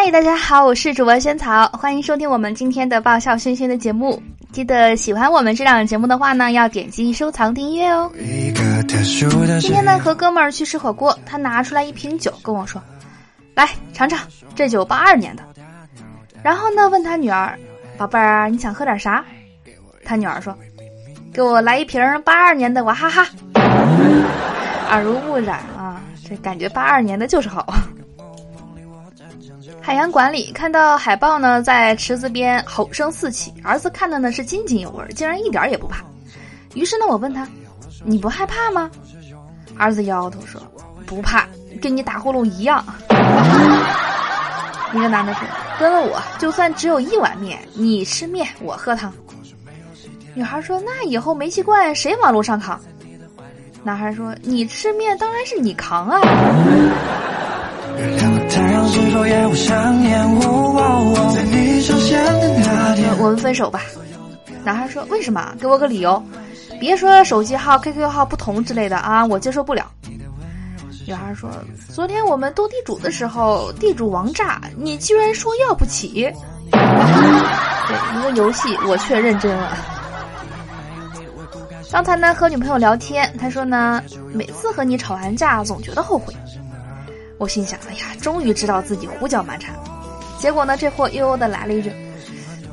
嗨，大家好，我是主播萱草，欢迎收听我们今天的爆笑轩轩的节目。记得喜欢我们这档节目的话呢，要点击收藏订阅哦。今天呢，和哥们儿去吃火锅，他拿出来一瓶酒跟我说：“来尝尝，这酒八二年的。”然后呢，问他女儿：“宝贝儿，你想喝点啥？”他女儿说：“给我来一瓶八二年的娃哈哈。”耳濡目染啊，这感觉八二年的就是好啊。海洋馆里看到海豹呢，在池子边吼声四起，儿子看的呢是津津有味，竟然一点也不怕。于是呢，我问他：“你不害怕吗？”儿子摇摇头说：“不怕，跟你打呼噜一样。” 一个男的说：“跟了我，就算只有一碗面，你吃面，我喝汤。”女孩说：“那以后煤气罐谁往路上扛？”男孩说：“你吃面，当然是你扛啊。” 我们分手吧。男孩说：“为什么？给我个理由。别说手机号、QQ 号不同之类的啊，我接受不了。”女孩说：“昨天我们斗地主的时候，地主王炸，你居然说要不起。”对，一个游戏，我却认真了。刚才呢，和女朋友聊天，他说呢，每次和你吵完架，总觉得后悔。我心想，哎呀，终于知道自己胡搅蛮缠。结果呢，这货悠悠的来了一句：“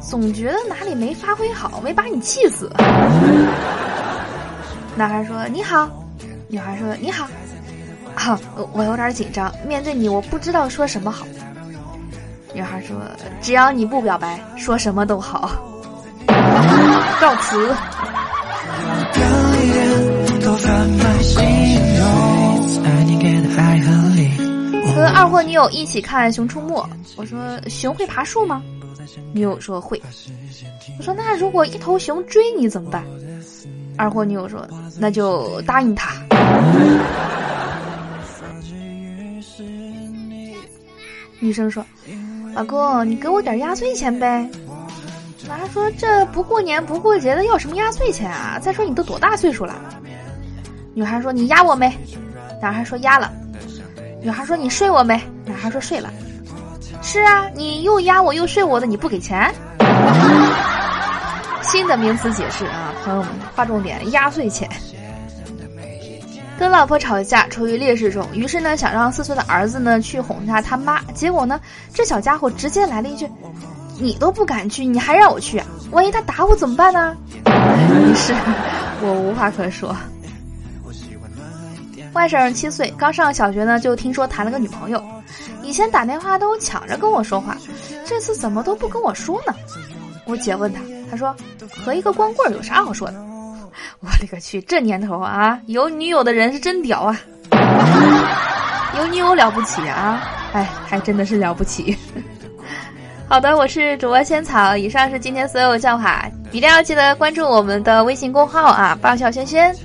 总觉得哪里没发挥好，没把你气死。”男孩说：“你好。”女孩说：“你好。”啊，我有点紧张，面对你，我不知道说什么好。女孩说：“只要你不表白，说什么都好。”告辞。和女友一起看《熊出没》，我说：“熊会爬树吗？”女友说：“会。”我说：“那如果一头熊追你怎么办？”二货女友说：“那就答应他。”女生说：“老公，你给我点压岁钱呗。”男孩说：“这不过年不过节的，要什么压岁钱啊？再说你都多大岁数了？”女孩说：“你压我没？”男孩说：“压了。”女孩说：“你睡我没？”男孩说：“睡了。”是啊，你又压我又睡我的，你不给钱？新的名词解释啊，朋友们，划重点：压岁钱。跟老婆吵架，处于劣势中，于是呢，想让四岁的儿子呢去哄一下他妈。结果呢，这小家伙直接来了一句：“你都不敢去，你还让我去？万一他打我怎么办呢？” 是，我无话可说。外甥七岁，刚上小学呢，就听说谈了个女朋友。以前打电话都抢着跟我说话，这次怎么都不跟我说呢？我姐问他，他说和一个光棍有啥好说的？我勒个去，这年头啊，有女友的人是真屌啊！有女友了不起啊？哎，还真的是了不起。好的，我是主播仙草，以上是今天所有笑话，一定要记得关注我们的微信公号啊，爆笑轩轩。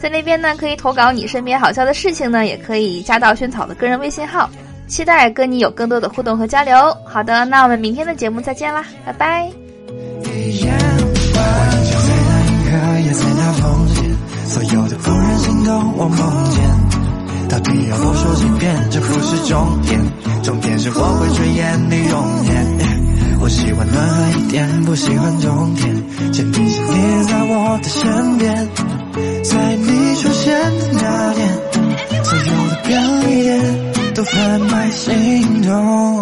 在那边呢，可以投稿你身边好笑的事情呢，也可以加到萱草的个人微信号，期待跟你有更多的互动和交流。好的，那我们明天的节目再见啦，拜拜。我喜欢暖和一点，不喜欢冬天，前提是你在我的身边。那天，所有